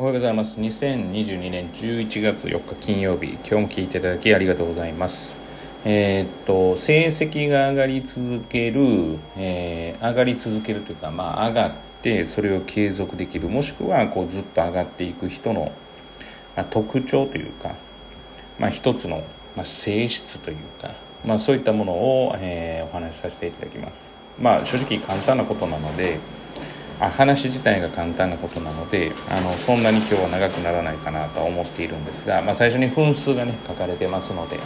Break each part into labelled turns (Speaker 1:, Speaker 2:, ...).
Speaker 1: おはようございます。2022年11月4日金曜日今日も聞いていただきありがとうございます。えー、っと成績が上がり続ける、えー、上がり続けるというかまあ上がってそれを継続できる。もしくはこうずっと上がっていく人の、まあ、特徴というか、まあ、一つの、まあ、性質というか、まあ、そういったものを、えー、お話しさせていただきます。まあ正直簡単なことなのであ話自体が簡単なことなのであのそんなに今日は長くならないかなとは思っているんですが、まあ、最初に分数がね書かれてますので、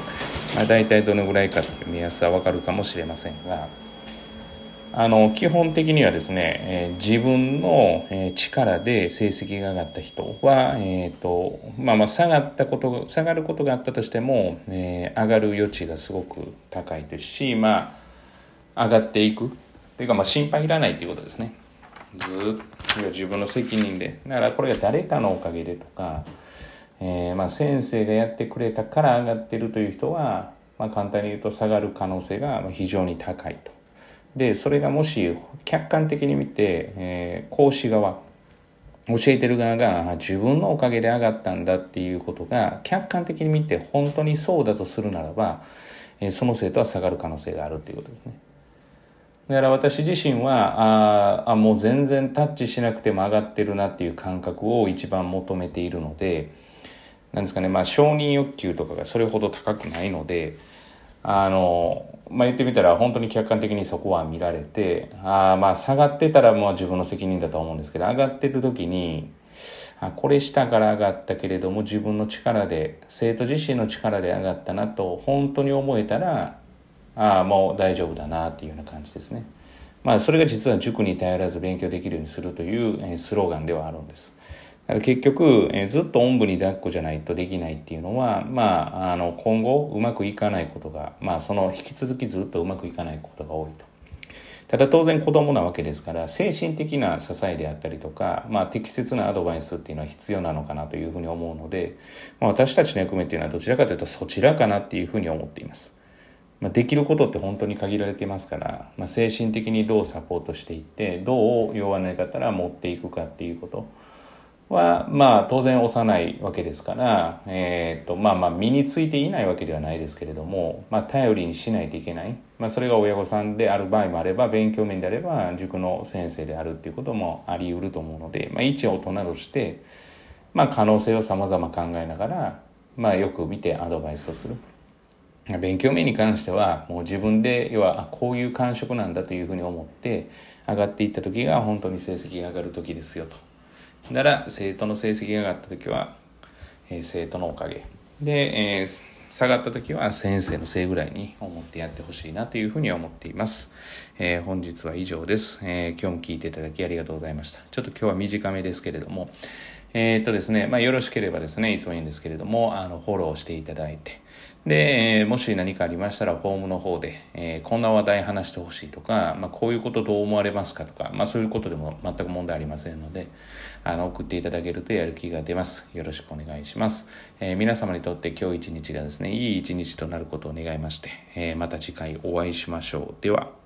Speaker 1: まあ、大体どのぐらいかという目安は分かるかもしれませんがあの基本的にはですね、えー、自分の、え、力で成績が上がった人は、えーとまあ、まあ下がったこと下がることがあったとしても、えー、上がる余地がすごく高いですし、まあ、上がっていくというか、まあ、心配いらないということですね。ずっと自分の責任でだからこれが誰かのおかげでとか、えー、まあ先生がやってくれたから上がってるという人は、まあ、簡単に言うと下がる可能性が非常に高いと。でそれがもし客観的に見て、えー、講師側教えてる側が自分のおかげで上がったんだっていうことが客観的に見て本当にそうだとするならば、えー、その生徒は下がる可能性があるっていうことですね。だから私自身はああもう全然タッチしなくても上がってるなっていう感覚を一番求めているのでなんですかねまあ承認欲求とかがそれほど高くないのであのまあ言ってみたら本当に客観的にそこは見られてあまあ下がってたらもう自分の責任だと思うんですけど上がってる時にあこれ下から上がったけれども自分の力で生徒自身の力で上がったなと本当に思えたらああもう大丈夫だなっていうような感じですね。まあそれが実は塾に頼らず勉強できるようにするというスローガンではあるんです。だから結局、ずっとおんぶに抱っこじゃないとできないっていうのは、まあ、あの今後うまくいかないことが、まあその引き続きずっとうまくいかないことが多いと。ただ当然子供なわけですから精神的な支えであったりとか、まあ、適切なアドバイスっていうのは必要なのかなというふうに思うので、まあ、私たちの役目っていうのはどちらかというとそちらかなっていうふうに思っています。まあ、できることって本当に限られていますから、まあ、精神的にどうサポートしていってどう弱な方ら持っていくかっていうことはまあ当然幼いわけですから、えーとまあ、まあ身についていないわけではないですけれども、まあ、頼りにしないといけない、まあ、それが親御さんである場合もあれば勉強面であれば塾の先生であるっていうこともあり得ると思うので、まあ、一大人として、まあ、可能性をさまざま考えながら、まあ、よく見てアドバイスをする。勉強面に関してはもう自分で要はこういう感触なんだというふうに思って上がっていった時が本当に成績が上がる時ですよと。だから生徒の成績が上がった時は、えー、生徒のおかげで、えー、下がった時は先生のせいぐらいに思ってやってほしいなというふうに思っています。えー、本日は以上です、え今日も聞いていただきありがとうございました。ちょっと今日は短めですけれども、えっとですね、まあよろしければですね、いつもいいんですけれども、あの、フォローしていただいて、で、もし何かありましたら、フォームの方で、えー、こんな話題話してほしいとか、まあ、こういうことどう思われますかとか、まあ、そういうことでも全く問題ありませんので、あの、送っていただけるとやる気が出ます。よろしくお願いします。えー、皆様にとって今日一日がですね、いい一日となることを願いまして、えまた次回お会いしましょう。では。